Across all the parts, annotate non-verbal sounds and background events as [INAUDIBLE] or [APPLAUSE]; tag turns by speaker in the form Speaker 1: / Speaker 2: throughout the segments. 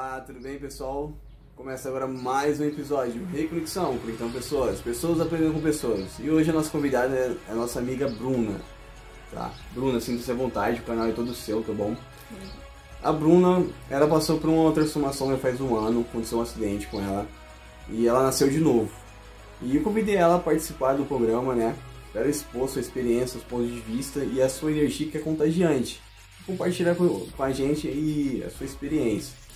Speaker 1: Olá, tudo bem pessoal? Começa agora mais um episódio Reconexão, conectando pessoas, pessoas aprendendo com pessoas. E hoje a nossa convidada é a nossa amiga Bruna. Tá? Bruna, sinta-se à vontade, o canal é todo seu, tá bom? A Bruna, ela passou por uma transformação já faz um ano, aconteceu um acidente com ela e ela nasceu de novo. E eu convidei ela a participar do programa, né? Para expor sua experiência, os pontos de vista e a sua energia que é contagiante. Compartilhar com, a gente aí a sua experiência.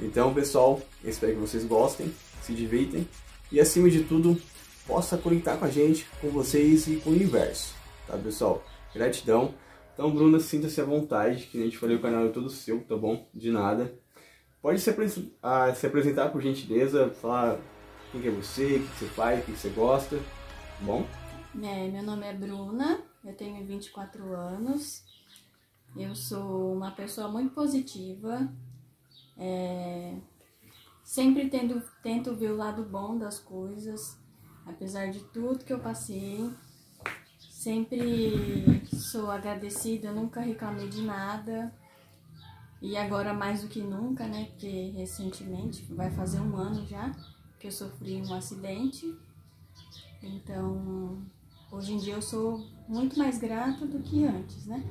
Speaker 1: Então, pessoal, espero que vocês gostem, se divirtem e, acima de tudo, possa conectar com a gente, com vocês e com o universo. Tá, pessoal? Gratidão. Então, Bruna, sinta-se à vontade, que a gente falei, o canal é todo seu, tá bom? De nada. Pode se, apres ah, se apresentar por gentileza, falar quem que é você, o que você faz, o que você gosta, tá bom?
Speaker 2: É, meu nome é Bruna, eu tenho 24 anos, eu sou uma pessoa muito positiva, é, sempre tendo, tento ver o lado bom das coisas, apesar de tudo que eu passei. Sempre sou agradecida, nunca reclamei de nada. E agora mais do que nunca, né? Porque recentemente, vai fazer um ano já, que eu sofri um acidente. Então, hoje em dia eu sou muito mais grata do que antes, né?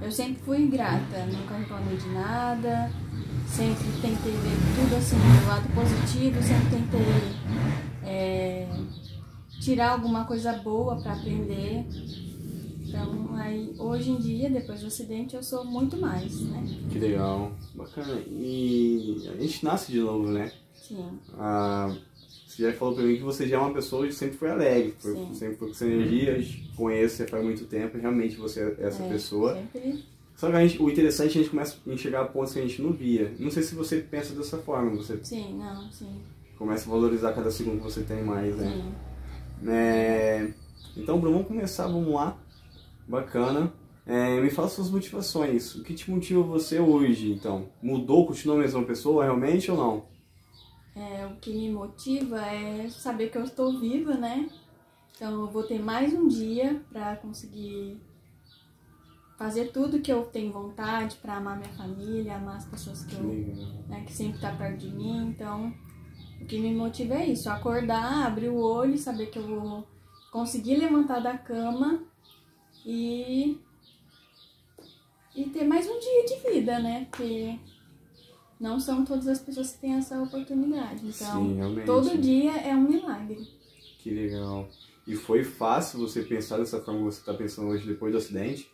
Speaker 2: Eu sempre fui grata, nunca reclamei de nada, sempre tentei ver tudo assim do lado positivo, sempre tentei é, tirar alguma coisa boa para aprender. Então, aí, hoje em dia, depois do acidente, eu sou muito mais, né?
Speaker 1: Que legal, bacana. E a gente nasce de novo, né?
Speaker 2: Sim.
Speaker 1: Ah, você já falou pra mim que você já é uma pessoa que sempre foi alegre, foi, sempre foi com essa energia, conheço você faz muito tempo, realmente você é essa
Speaker 2: é,
Speaker 1: pessoa.
Speaker 2: Sempre.
Speaker 1: Só que a gente, o interessante é a gente começa a enxergar pontos que a gente não via. Não sei se você pensa dessa forma, você
Speaker 2: Sim, não, sim.
Speaker 1: começa a valorizar cada segundo que você tem mais, né?
Speaker 2: Sim.
Speaker 1: É, Então, Bruno, vamos começar, vamos lá. Bacana. É, me fala suas motivações. O que te motiva você hoje, então? Mudou, continua a mesma pessoa realmente ou não?
Speaker 2: É, o que me motiva é saber que eu estou viva, né? Então eu vou ter mais um dia para conseguir fazer tudo que eu tenho vontade para amar minha família, amar as pessoas que, eu, né, que sempre tá perto de mim. Então, o que me motiva é isso, acordar, abrir o olho saber que eu vou conseguir levantar da cama e e ter mais um dia de vida, né? Porque não são todas as pessoas que têm essa oportunidade. Então,
Speaker 1: Sim,
Speaker 2: todo dia é um milagre.
Speaker 1: Que legal. E foi fácil você pensar dessa forma que você está pensando hoje depois do acidente?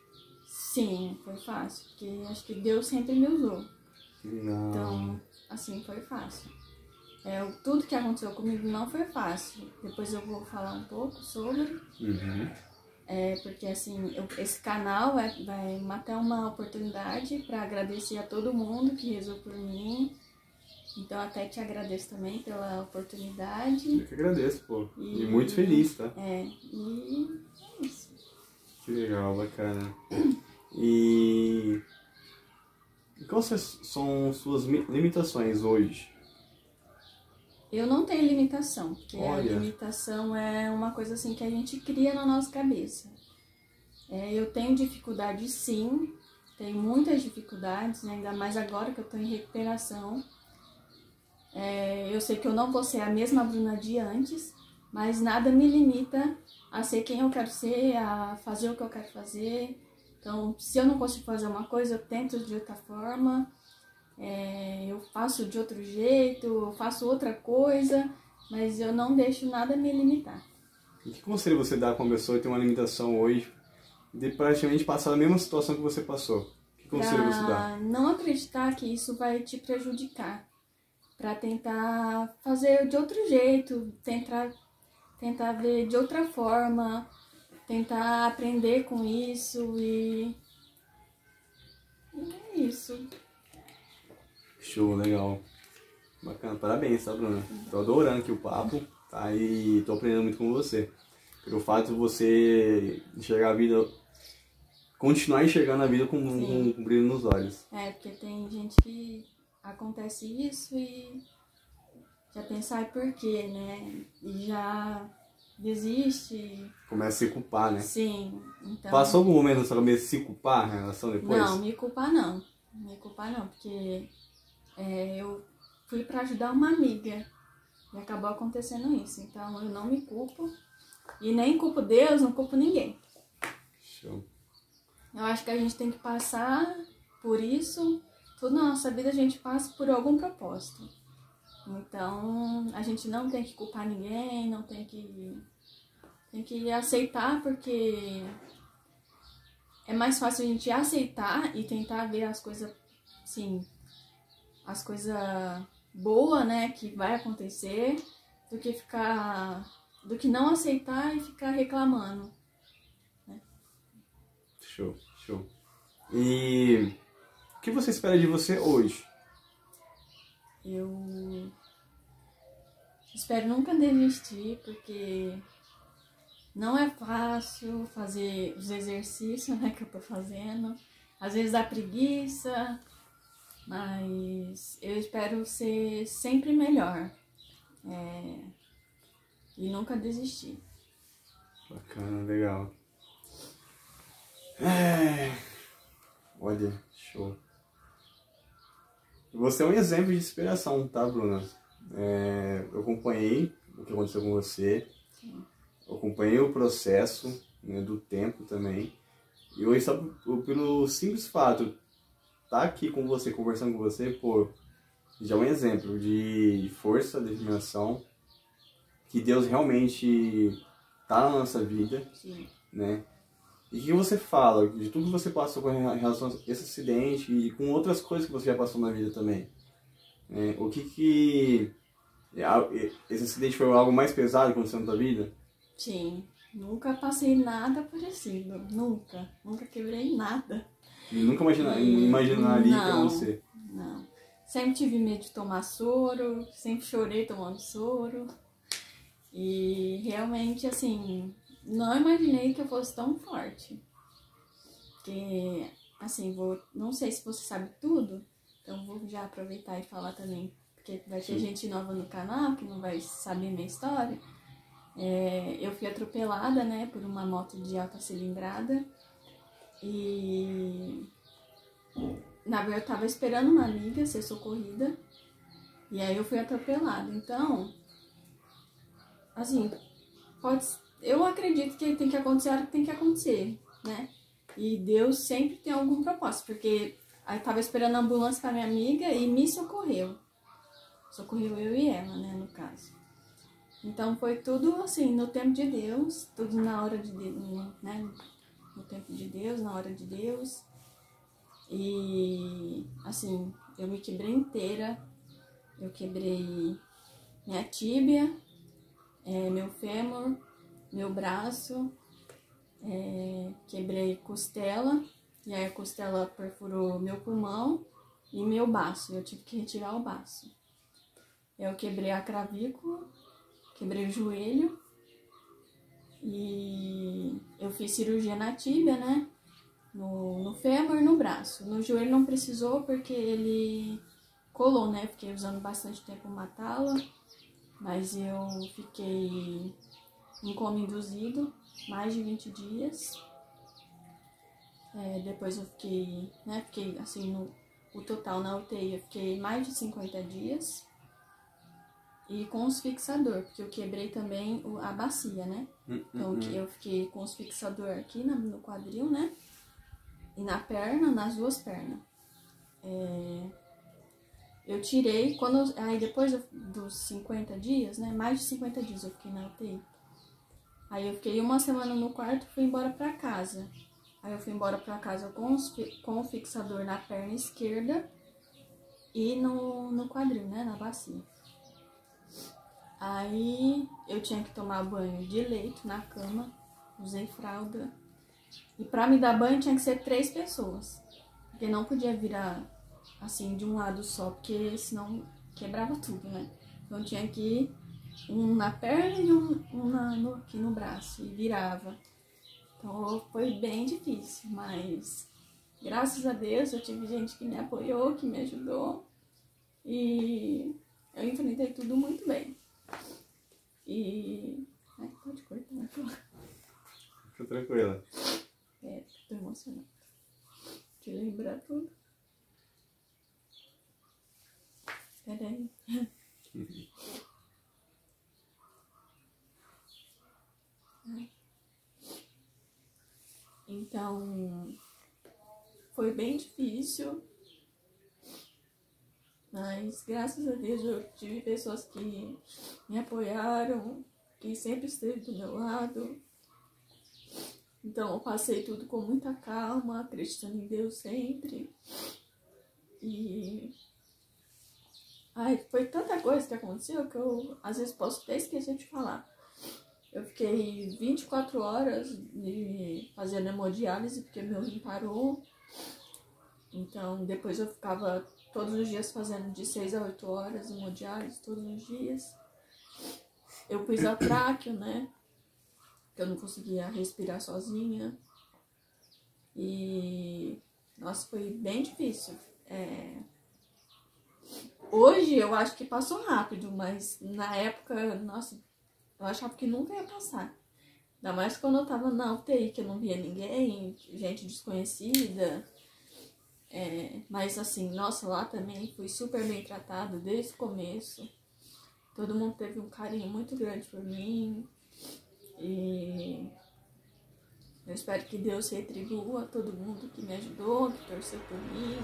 Speaker 2: Sim, foi fácil, porque acho que Deus sempre me usou.
Speaker 1: Não.
Speaker 2: Então, assim, foi fácil. É, o- tudo que aconteceu comigo não foi fácil. Depois eu vou falar um pouco sobre.
Speaker 1: Uhum.
Speaker 2: É, porque assim, eu- esse canal é, vai matar uma oportunidade para agradecer a todo mundo que rezou por mim. Então até te agradeço também pela oportunidade.
Speaker 1: Eu que agradeço, pô. E,
Speaker 2: E-
Speaker 1: muito feliz, tá?
Speaker 2: É, e é isso.
Speaker 1: Que legal, bacana. E. quais são suas mi- limitações hoje?
Speaker 2: Eu não tenho limitação, porque a
Speaker 1: Olha.
Speaker 2: limitação é uma coisa assim que a gente cria na nossa cabeça. É, eu tenho dificuldade sim, tenho muitas dificuldades, né, ainda mais agora que eu estou em recuperação. É, eu sei que eu não vou ser a mesma Bruna de antes, mas nada me limita a ser quem eu quero ser, a fazer o que eu quero fazer. Então, se eu não consigo fazer uma coisa, eu tento de outra forma. É, eu faço de outro jeito, eu faço outra coisa, mas eu não deixo nada me limitar.
Speaker 1: E que conselho você dá pra uma pessoa que tem uma limitação hoje de praticamente passar a mesma situação que você passou? Que conselho você dá?
Speaker 2: Pra não acreditar que isso vai te prejudicar. Pra tentar fazer de outro jeito, tentar, tentar ver de outra forma, tentar aprender com isso e. e é isso.
Speaker 1: Show, legal. Bacana, parabéns, tá, Bruna? Tô adorando aqui o papo, tá? E tô aprendendo muito com você. Pelo fato de você enxergar a vida, continuar enxergando a vida com, com, com brilho nos olhos.
Speaker 2: É, porque tem gente que acontece isso e já pensa, ai, por quê, né? E já desiste.
Speaker 1: Começa a se culpar, né?
Speaker 2: Sim, então...
Speaker 1: Passou algum momento na sua cabeça se culpar em relação depois?
Speaker 2: Não, me culpar não. Me culpar não, porque é, eu fui para ajudar uma amiga e acabou acontecendo isso. Então eu não me culpo e nem culpo Deus, não culpo ninguém.
Speaker 1: Show.
Speaker 2: Eu acho que a gente tem que passar por isso. Tudo na nossa vida a gente passa por algum propósito. Então a gente não tem que culpar ninguém, não tem que. Tem que aceitar porque é mais fácil a gente aceitar e tentar ver as coisas, sim, as coisas boas, né, que vai acontecer, do que ficar, do que não aceitar e ficar reclamando. Né?
Speaker 1: Show, show. E o que você espera de você hoje?
Speaker 2: Eu espero nunca desistir, porque não é fácil fazer os exercícios né, que eu tô fazendo. Às vezes dá preguiça, mas eu espero ser sempre melhor. É, e nunca desistir.
Speaker 1: Bacana, legal. É... Olha, show. Você é um exemplo de inspiração, tá, Bruna? É, eu acompanhei o que aconteceu com você. Acompanhei o processo né, do tempo também. E hoje, só pelo simples fato estar aqui com você, conversando com você, pô, já é um exemplo de força, determinação, que Deus realmente tá na nossa vida,
Speaker 2: Sim.
Speaker 1: né? E o que você fala de tudo que você passou com relação a esse acidente e com outras coisas que você já passou na vida também? né? o que que... Esse acidente foi algo mais pesado que aconteceu na tua vida?
Speaker 2: Sim. Nunca passei nada parecido. Nunca. Nunca quebrei nada.
Speaker 1: E nunca imagina,
Speaker 2: Hum,
Speaker 1: imaginaria que era
Speaker 2: não.
Speaker 1: você.
Speaker 2: Não. Sempre tive medo de tomar soro, sempre chorei tomando soro. E realmente, assim, não imaginei que eu fosse tão forte. Porque, assim, vou, não sei se você sabe tudo, então vou já aproveitar e falar também, porque vai ter
Speaker 1: Sim.
Speaker 2: gente nova no canal que não vai saber minha história. É, eu fui atropelada, né, por uma moto de alta cilindrada e na verdade eu tava esperando uma amiga ser socorrida e aí eu fui atropelada. Então, assim, pode eu acredito que tem que acontecer hora que tem que acontecer, né? E Deus sempre tem algum propósito, porque eu tava esperando a ambulância pra minha amiga e me socorreu. Socorreu eu e ela, né, no caso. Então foi tudo assim, no tempo de Deus, tudo na hora de Deus, né? No tempo de Deus, na hora de Deus. E assim, eu me quebrei inteira. Eu quebrei minha tíbia, eh, meu fêmur, meu braço, eh, quebrei costela, e aí a costela perfurou meu pulmão e meu baço. Eu tive que retirar o baço. Eu quebrei a clavícula, quebrei o joelho e eu fiz cirurgia na tíbia, né? No, no fêmur e no braço. No joelho não precisou porque ele colou, né? Fiquei usando bastante tempo uma tala, mas eu fiquei em coma induzido mais de 20 dias. É, depois eu fiquei, né? Fiquei assim, no o total na UTI eu fiquei mais de 50 dias. E com os fixador, porque eu quebrei também a bacia, né?
Speaker 1: Hum,
Speaker 2: Então
Speaker 1: hum, hum.
Speaker 2: eu fiquei com os fixador aqui no quadril, né? E na perna, nas duas pernas. É, Eu tirei, quando eu- aí depois do- dos 50 dias, né? Mais de 50 dias eu fiquei na UTI. Aí eu fiquei uma semana no quarto e fui embora pra casa. Aí eu fui embora pra casa com, os com o fixador na perna esquerda e no, no quadril, né? Na bacia. Aí eu tinha que tomar banho de leito na cama, usei fralda. E pra me dar banho tinha que ser três pessoas. Porque não podia virar assim de um lado só, porque senão quebrava tudo, né? Então tinha que ir um na perna e um, um na- no- aqui no braço, e virava. Então foi bem difícil, mas graças a Deus eu tive gente que me apoiou, que me ajudou. E eu enfrentei tudo muito bem. E. Ai, pode cortar, né?
Speaker 1: Fica tranquila.
Speaker 2: É, tô emocionada. De lembrar tudo. Peraí. Então, foi bem difícil, mas graças a Deus eu tive pessoas que me apoiaram, que sempre esteve do meu lado. Então eu passei tudo com muita calma, acreditando em Deus sempre. E ai, foi tanta coisa que aconteceu que eu às vezes posso até esquecer de falar. Eu fiquei 24 horas de fazendo hemodiálise porque meu rim parou. Então depois eu ficava todos os dias fazendo de 6 a 8 horas hemodiálise, todos os dias. Eu pus a tráqueo, né? Que eu não conseguia respirar sozinha. E nossa, foi bem difícil. É... Hoje eu acho que passou rápido, mas na época, nossa, eu achava que nunca ia passar. Ainda mais quando eu tava na UTI, que eu não via ninguém, gente desconhecida. É, mas assim, nossa, lá também fui super bem tratado desde o começo. Todo mundo teve um carinho muito grande por mim. E eu espero que Deus retribua todo mundo que me ajudou, que torceu por mim.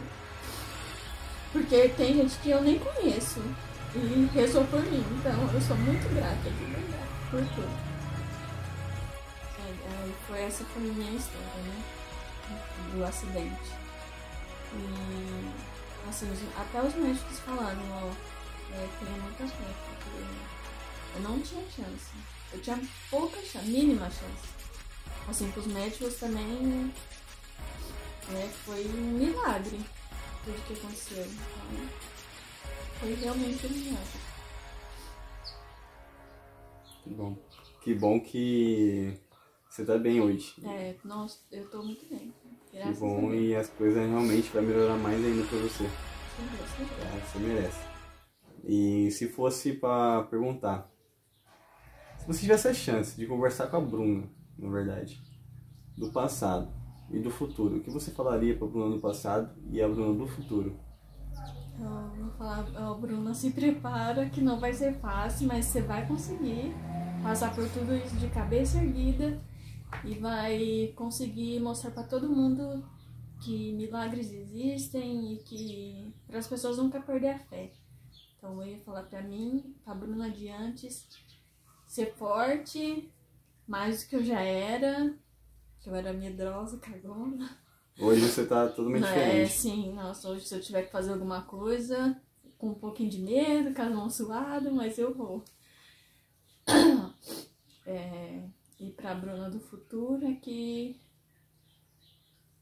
Speaker 2: Porque tem gente que eu nem conheço e rezou por mim. Então eu sou muito grata de verdade por tudo. É, é, foi, essa foi a minha história, né? Do acidente. E assim, até os médicos falaram, ó, é, tenha muita fé, porque eu não tinha chance. Eu tinha pouca chance, mínima chance. Assim, os médicos também é, foi um milagre tudo que aconteceu. Então, foi realmente um milagre.
Speaker 1: Que bom. Que bom que você tá bem hoje.
Speaker 2: É, nossa, eu tô muito bem.
Speaker 1: Que bom e as coisas realmente vai melhorar mais ainda pra você. É, você merece. E se fosse para perguntar, se você tivesse a chance de conversar com a Bruna, na verdade, do passado e do futuro, o que você falaria para a Bruna do passado e a Bruna do futuro?
Speaker 2: Eu vou falar, oh, Bruna, se prepara que não vai ser fácil, mas você vai conseguir passar por tudo isso de cabeça erguida e vai conseguir mostrar para todo mundo que milagres existem e que para as pessoas nunca perder a fé. Então eu ia falar para mim, pra Bruna de antes, ser forte, mais do que eu já era, que eu era medrosa, cagona.
Speaker 1: Hoje você tá totalmente
Speaker 2: é,
Speaker 1: diferente.
Speaker 2: É, sim, nossa, hoje se eu tiver que fazer alguma coisa, com um pouquinho de medo, com a mão suada, mas eu vou. [COUGHS] É, e pra Bruna do futuro é que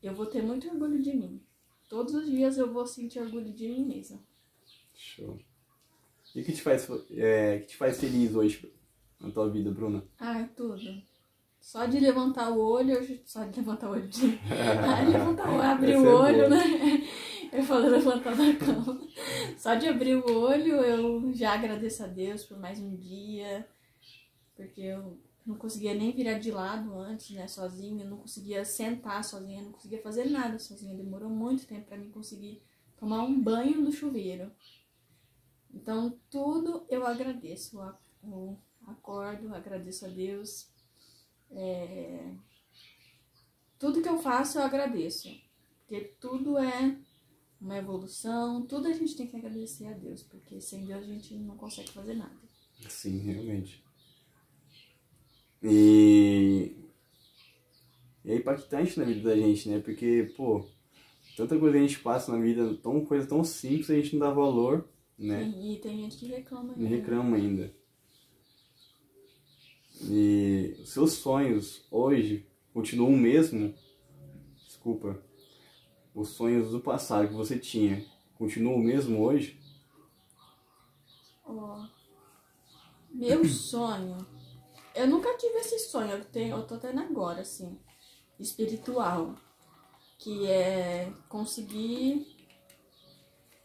Speaker 2: eu vou ter muito orgulho de mim. Todos os dias eu vou sentir orgulho de mim mesma.
Speaker 1: Show. E o que te faz, é, que te faz feliz hoje na tua vida, Bruna?
Speaker 2: Ah, tudo. Só de levantar o olho, só de levantar o olho, de [LAUGHS] ah, levantar o abrir o é olho, é né? Eu falo levantar da cama. Só de abrir o olho, eu já agradeço a Deus por mais um dia, porque eu não conseguia nem virar de lado antes, né, sozinha, não conseguia sentar sozinha, não conseguia fazer nada sozinha. Demorou muito tempo para mim conseguir tomar um banho no chuveiro. Então, tudo eu agradeço. Eu acordo, agradeço a Deus. É... Tudo que eu faço eu agradeço. Porque tudo é uma evolução, tudo a gente tem que agradecer a Deus, porque sem Deus a gente não consegue fazer nada.
Speaker 1: Sim, realmente. E, e é impactante na vida da gente, né? Porque, pô, tanta coisa a gente passa na vida, tão coisa tão simples, a gente não dá valor né?
Speaker 2: E tem gente que reclama
Speaker 1: ainda. reclama ainda. E seus sonhos hoje continuam o mesmo? Desculpa. Os sonhos do passado que você tinha continuam o mesmo hoje?
Speaker 2: Oh, meu sonho. Eu nunca tive esse sonho, eu, tenho, eu tô tendo agora, assim, espiritual. Que é conseguir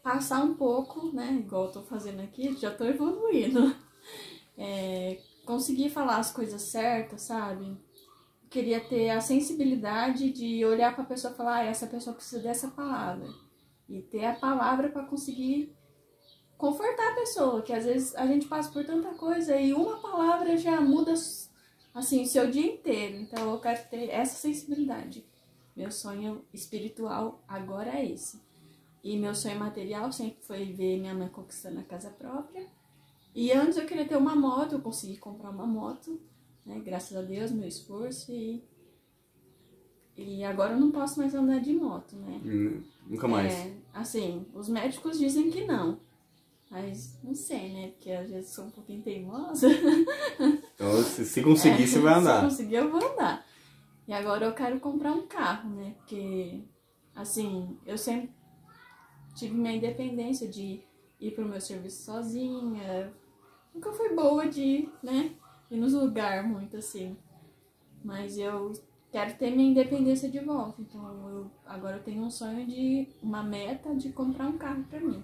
Speaker 2: passar um pouco, né? Igual eu tô fazendo aqui, já tô evoluindo. [LAUGHS] É, conseguir falar as coisas certas, sabe? Queria ter a sensibilidade de olhar para a pessoa e falar, ah, essa pessoa precisa dessa palavra. E ter a palavra para conseguir confortar a pessoa, que às vezes a gente passa por tanta coisa e uma palavra já muda assim o seu dia inteiro. Então eu quero ter essa sensibilidade. Meu sonho espiritual agora é esse. E meu sonho material sempre foi ver minha mãe conquistando a casa própria. E antes eu queria ter uma moto, eu consegui comprar uma moto, né? Graças a Deus, meu esforço e e agora eu não posso mais andar de moto, né?
Speaker 1: Hum, nunca mais.
Speaker 2: É, assim, os médicos dizem que não. Mas não sei, né? Porque às vezes sou um pouquinho teimosa.
Speaker 1: Então, se, se conseguir, é, você vai andar.
Speaker 2: Se conseguir, eu vou andar. E agora eu quero comprar um carro, né? Porque, assim, eu sempre tive minha independência de ir pro meu serviço sozinha. Nunca fui boa de, né? Ir nos lugares muito assim. Mas eu quero ter minha independência de volta. Então, eu, agora eu tenho um sonho de, uma meta de comprar um carro pra mim.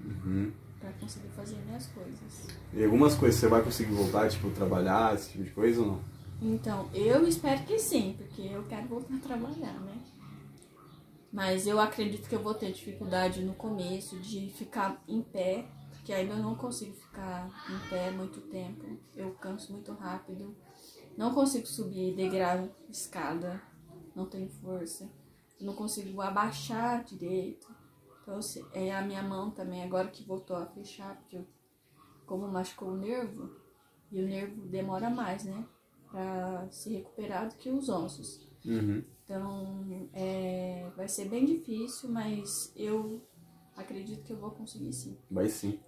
Speaker 1: Uhum
Speaker 2: para conseguir fazer minhas coisas.
Speaker 1: E algumas coisas você vai conseguir voltar, tipo, trabalhar, esse tipo de coisa ou não?
Speaker 2: Então, eu espero que sim, porque eu quero voltar a trabalhar, né? Mas eu acredito que eu vou ter dificuldade no começo de ficar em pé, porque ainda não consigo ficar em pé muito tempo. Eu canso muito rápido. Não consigo subir degrau, escada, não tenho força. Não consigo abaixar direito. Então, é a minha mão também, agora que voltou a fechar, porque eu, como machucou o nervo, e o nervo demora mais, né? Pra se recuperar do que os ossos.
Speaker 1: Uhum.
Speaker 2: Então, é, vai ser bem difícil, mas eu acredito que eu vou conseguir sim.
Speaker 1: Vai sim.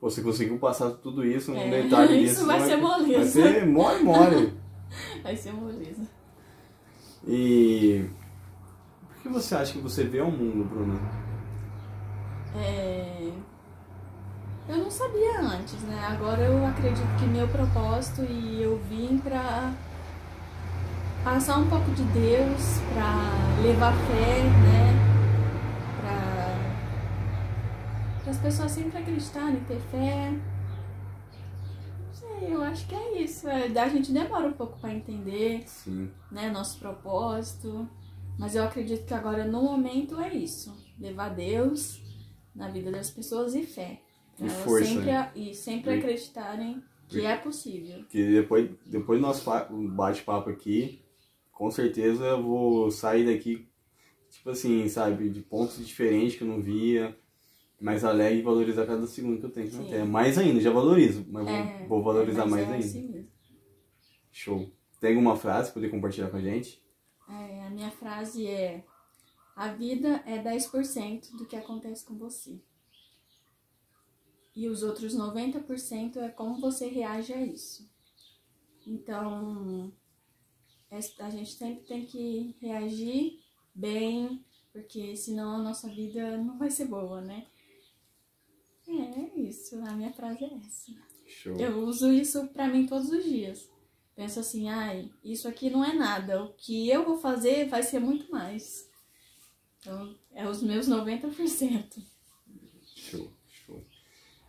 Speaker 1: Você conseguiu passar tudo isso num é, detalhe [LAUGHS]
Speaker 2: Isso vai ser moleza.
Speaker 1: Vai ser mole, mole. [LAUGHS]
Speaker 2: vai ser moleza.
Speaker 1: E... Por que você acha que você vê o mundo, Bruna?
Speaker 2: É... Eu não sabia antes, né? Agora eu acredito que meu propósito e eu vim pra passar um pouco de Deus, pra levar fé, né? Pra, as pessoas sempre acreditarem, ter fé. Não sei, eu acho que é isso. É, a gente demora um pouco para entender,
Speaker 1: Sim.
Speaker 2: né? Nosso propósito. Mas eu acredito que agora no momento é isso. Levar Deus na vida das pessoas e fé.
Speaker 1: E elas força.
Speaker 2: Sempre, e sempre e, acreditarem que e, é possível.
Speaker 1: Que depois, depois do nosso bate-papo aqui, com certeza eu vou sair daqui, tipo assim, sabe, de pontos diferentes que eu não via, mais alegre e valorizar cada segundo que eu tenho Terra. Mais ainda, já valorizo, mas é, vou, vou, valorizar é, mais é ainda. Assim Show. Tem alguma frase para poder compartilhar com a gente?
Speaker 2: É, a minha frase é a vida é 10% do que acontece com você. E os outros 90% é como você reage a isso. Então, a gente sempre tem que reagir bem, porque senão a nossa vida não vai ser boa, né? É isso, a minha frase é essa.
Speaker 1: Show.
Speaker 2: Eu uso isso pra mim todos os dias. Penso assim, ai, isso aqui não é nada. O que eu vou fazer vai ser muito mais. Então, é os meus 90%.
Speaker 1: Show, show.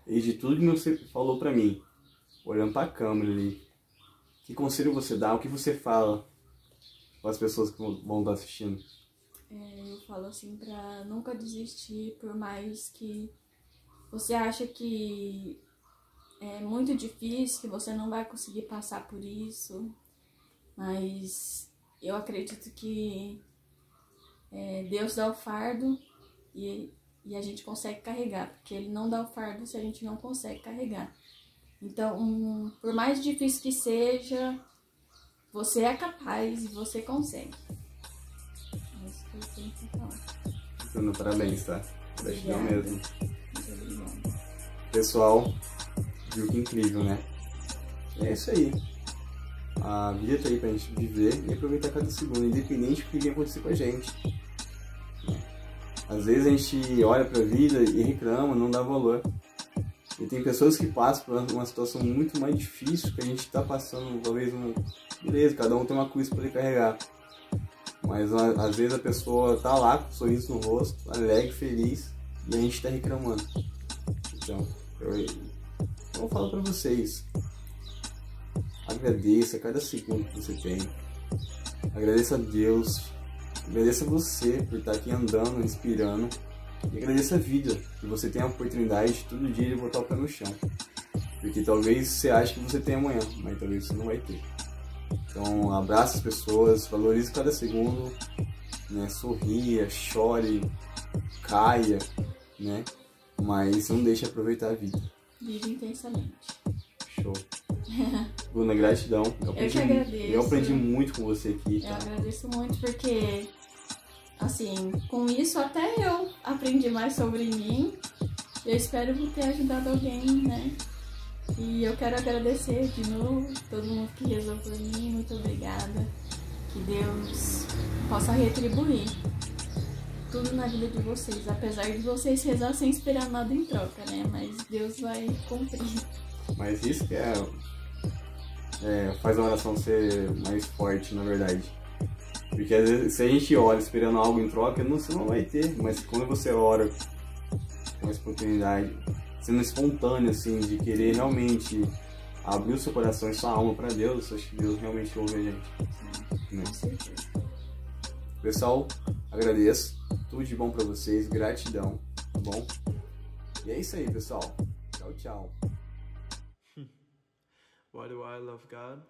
Speaker 1: E de tudo que você falou pra mim, olhando pra câmera ali, que conselho você dá? O que você fala para as pessoas que vão estar assistindo?
Speaker 2: É, eu falo assim pra nunca desistir, por mais que você acha que é muito difícil, que você não vai conseguir passar por isso, mas eu acredito que é, Deus dá o fardo e, e a gente consegue carregar, porque Ele não dá o fardo se a gente não consegue carregar. Então, um, por mais difícil que seja, você é capaz e você consegue. É isso que eu tenho que falar.
Speaker 1: Bruno, parabéns, tá? Gratidão mesmo. Pessoal, viu que incrível, né? É isso aí. A vida tá aí pra gente viver e aproveitar cada segundo, independente do que venha acontecer com a gente. Às vezes a gente olha pra vida e reclama, não dá valor. E tem pessoas que passam por uma situação muito mais difícil que a gente tá passando, talvez uma. Beleza, cada um tem uma cruz para carregar. Mas às vezes a pessoa tá lá com um sorriso no rosto, alegre, feliz, e a gente tá reclamando. Então, eu, eu falar pra vocês. Agradeça cada segundo que você tem. Agradeça a Deus. Agradeça a você por estar aqui andando, inspirando. E agradeça a vida, que você tem a oportunidade todo dia de botar o pé no chão. Porque talvez você ache que você tem amanhã, mas talvez você não vai ter. Então abraça as pessoas, valorize cada segundo, né? Sorria, chore, caia, né? Mas não deixe aproveitar a vida.
Speaker 2: Vive intensamente.
Speaker 1: Show. [LAUGHS] Bruna, gratidão.
Speaker 2: Eu, aprendi, eu que agradeço.
Speaker 1: Eu aprendi muito com você aqui.
Speaker 2: Tá? Eu agradeço muito porque, assim, com isso até eu aprendi mais sobre mim. Eu espero ter ajudado alguém, né? E eu quero agradecer de novo todo mundo que rezou por mim. Muito obrigada. Que Deus possa retribuir tudo na vida de vocês, apesar de vocês rezar sem esperar nada em troca, né? Mas Deus vai cumprir.
Speaker 1: Mas isso que é, é faz a oração ser mais forte, na verdade. Porque às vezes, se a gente ora esperando algo em troca, não, você não vai ter. Mas quando você ora com a oportunidade, sendo espontâneo, assim, de querer realmente abrir o seu coração e sua alma para Deus, acho que Deus realmente ouve a gente. Né? Pessoal, agradeço. Tudo de bom para vocês, gratidão, tá bom? E é isso aí, pessoal. Tchau, tchau. Why do I love God?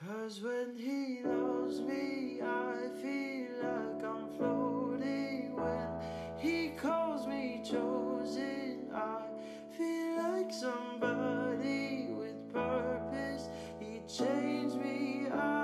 Speaker 1: Cause when he loves
Speaker 3: me, I feel like I'm floating. When he calls me chosen, I feel like somebody with purpose. He changed me. I